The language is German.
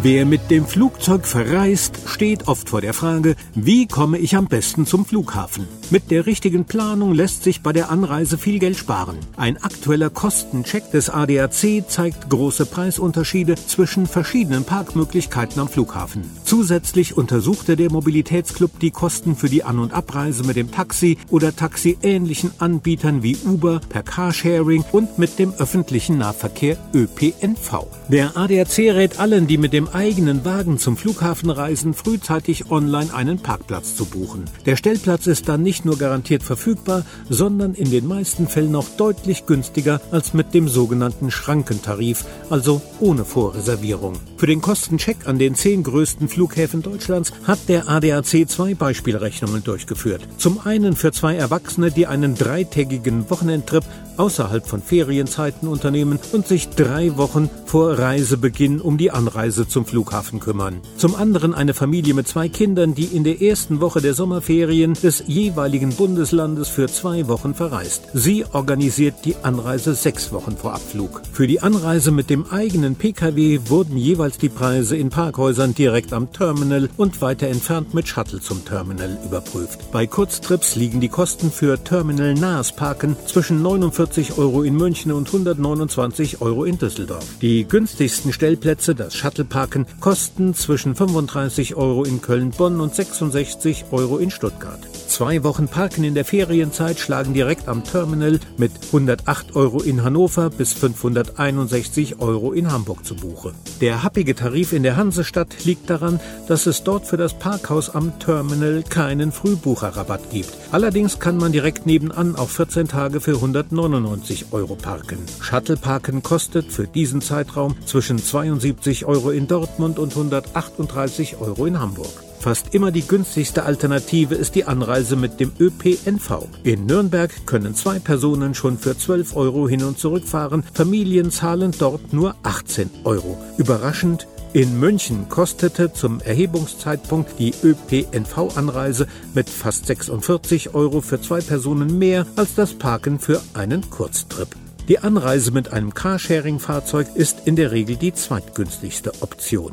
Wer mit dem Flugzeug verreist, steht oft vor der Frage, wie komme ich am besten zum Flughafen? Mit der richtigen Planung lässt sich bei der Anreise viel Geld sparen. Ein aktueller Kostencheck des ADAC zeigt große Preisunterschiede zwischen verschiedenen Parkmöglichkeiten am Flughafen. Zusätzlich untersuchte der Mobilitätsclub die Kosten für die An- und Abreise mit dem Taxi oder taxiähnlichen Anbietern wie Uber per Carsharing und mit dem öffentlichen Nahverkehr ÖPNV. Der ADAC rät allen, die mit dem eigenen Wagen zum Flughafen reisen, frühzeitig online einen Parkplatz zu buchen. Der Stellplatz ist dann nicht nur garantiert verfügbar, sondern in den meisten Fällen noch deutlich günstiger als mit dem sogenannten Schrankentarif, also ohne Vorreservierung. Für den Kostencheck an den zehn größten Flughäfen Deutschlands hat der ADAC zwei Beispielrechnungen durchgeführt. Zum einen für zwei Erwachsene, die einen dreitägigen Wochenendtrip außerhalb von Ferienzeiten unternehmen und sich drei Wochen vor Reisebeginn um die Anreise zum Flughafen kümmern. Zum anderen eine Familie mit zwei Kindern, die in der ersten Woche der Sommerferien des jeweiligen Bundeslandes für zwei Wochen verreist. Sie organisiert die Anreise sechs Wochen vor Abflug. Für die Anreise mit dem eigenen Pkw wurden jeweils die Preise in Parkhäusern direkt am Terminal und weiter entfernt mit Shuttle zum Terminal überprüft. Bei Kurztrips liegen die Kosten für terminalnahes Parken zwischen 49 140 Euro in München und 129 Euro in Düsseldorf. Die günstigsten Stellplätze, das Shuttleparken, kosten zwischen 35 Euro in Köln-Bonn und 66 Euro in Stuttgart. Zwei Wochen Parken in der Ferienzeit schlagen direkt am Terminal mit 108 Euro in Hannover bis 561 Euro in Hamburg zu Buche. Der happige Tarif in der Hansestadt liegt daran, dass es dort für das Parkhaus am Terminal keinen Frühbucherrabatt gibt. Allerdings kann man direkt nebenan auch 14 Tage für 199 Euro parken. Shuttleparken kostet für diesen Zeitraum zwischen 72 Euro in Dortmund und 138 Euro in Hamburg. Fast immer die günstigste Alternative ist die Anreise mit dem ÖPNV. In Nürnberg können zwei Personen schon für 12 Euro hin und zurück fahren. Familien zahlen dort nur 18 Euro. Überraschend, in München kostete zum Erhebungszeitpunkt die ÖPNV-Anreise mit fast 46 Euro für zwei Personen mehr als das Parken für einen Kurztrip. Die Anreise mit einem Carsharing-Fahrzeug ist in der Regel die zweitgünstigste Option.